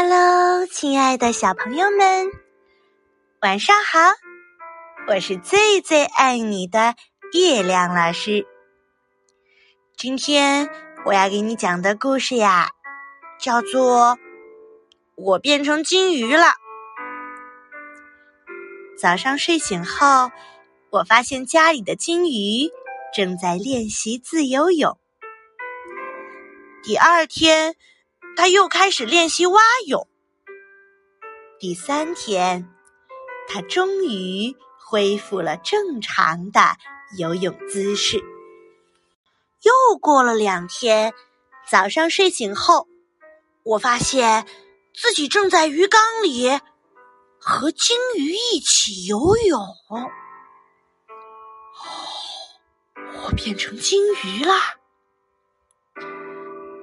Hello，亲爱的小朋友们，晚上好！我是最最爱你的月亮老师。今天我要给你讲的故事呀，叫做《我变成金鱼了》。早上睡醒后，我发现家里的金鱼正在练习自由泳。第二天。他又开始练习蛙泳。第三天，他终于恢复了正常的游泳姿势。又过了两天，早上睡醒后，我发现自己正在鱼缸里和金鱼一起游泳。哦，我变成金鱼啦！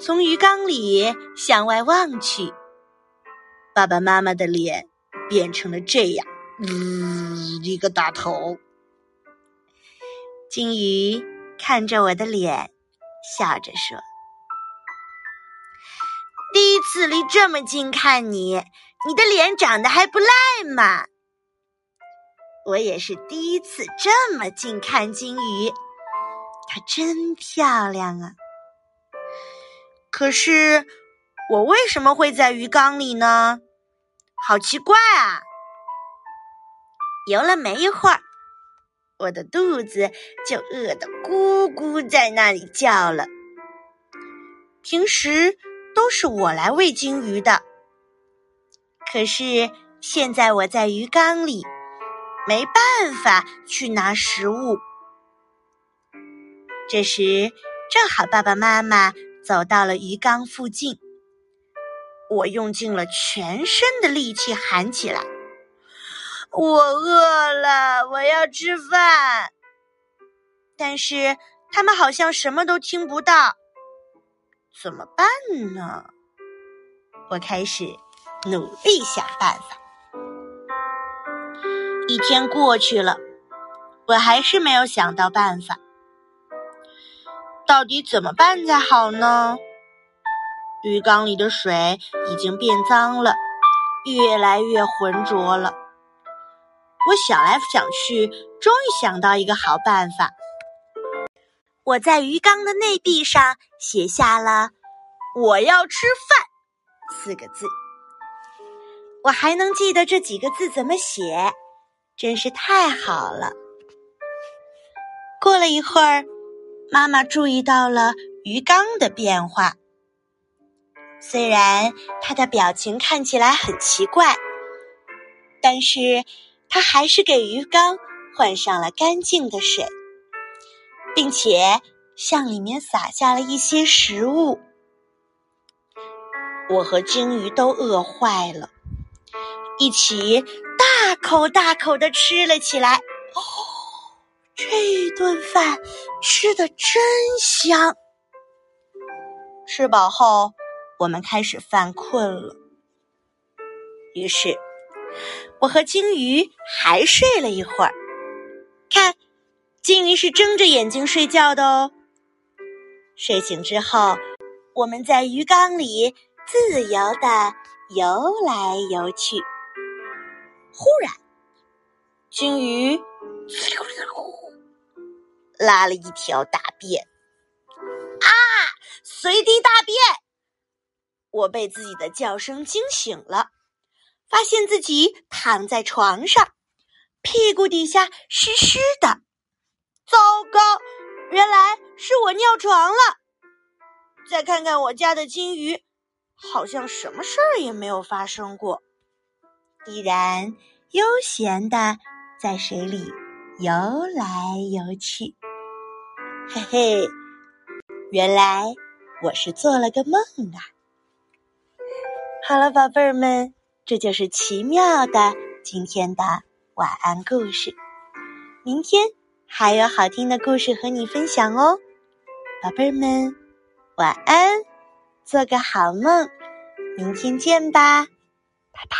从鱼缸里向外望去，爸爸妈妈的脸变成了这样，嗯，一个大头。金鱼看着我的脸，笑着说：“第一次离这么近看你，你的脸长得还不赖嘛。”我也是第一次这么近看金鱼，它真漂亮啊。可是，我为什么会在鱼缸里呢？好奇怪啊！游了没一会儿，我的肚子就饿得咕咕在那里叫了。平时都是我来喂金鱼的，可是现在我在鱼缸里，没办法去拿食物。这时，正好爸爸妈妈。走到了鱼缸附近，我用尽了全身的力气喊起来：“我饿了，我要吃饭。”但是他们好像什么都听不到，怎么办呢？我开始努力想办法。一天过去了，我还是没有想到办法。到底怎么办才好呢？鱼缸里的水已经变脏了，越来越浑浊了。我想来想去，终于想到一个好办法。我在鱼缸的内壁上写下了“我要吃饭”四个字。我还能记得这几个字怎么写，真是太好了。过了一会儿。妈妈注意到了鱼缸的变化，虽然她的表情看起来很奇怪，但是她还是给鱼缸换上了干净的水，并且向里面撒下了一些食物。我和鲸鱼都饿坏了，一起大口大口的吃了起来。哦。这顿饭吃的真香。吃饱后，我们开始犯困了。于是，我和金鱼还睡了一会儿。看，金鱼是睁着眼睛睡觉的哦。睡醒之后，我们在鱼缸里自由的游来游去。忽然，金鱼。拉了一条大便，啊！随地大便！我被自己的叫声惊醒了，发现自己躺在床上，屁股底下湿湿的。糟糕，原来是我尿床了。再看看我家的金鱼，好像什么事儿也没有发生过，依然悠闲的在水里游来游去。嘿嘿，原来我是做了个梦啊！好了，宝贝儿们，这就是奇妙的今天的晚安故事。明天还有好听的故事和你分享哦，宝贝儿们，晚安，做个好梦，明天见吧，拜拜。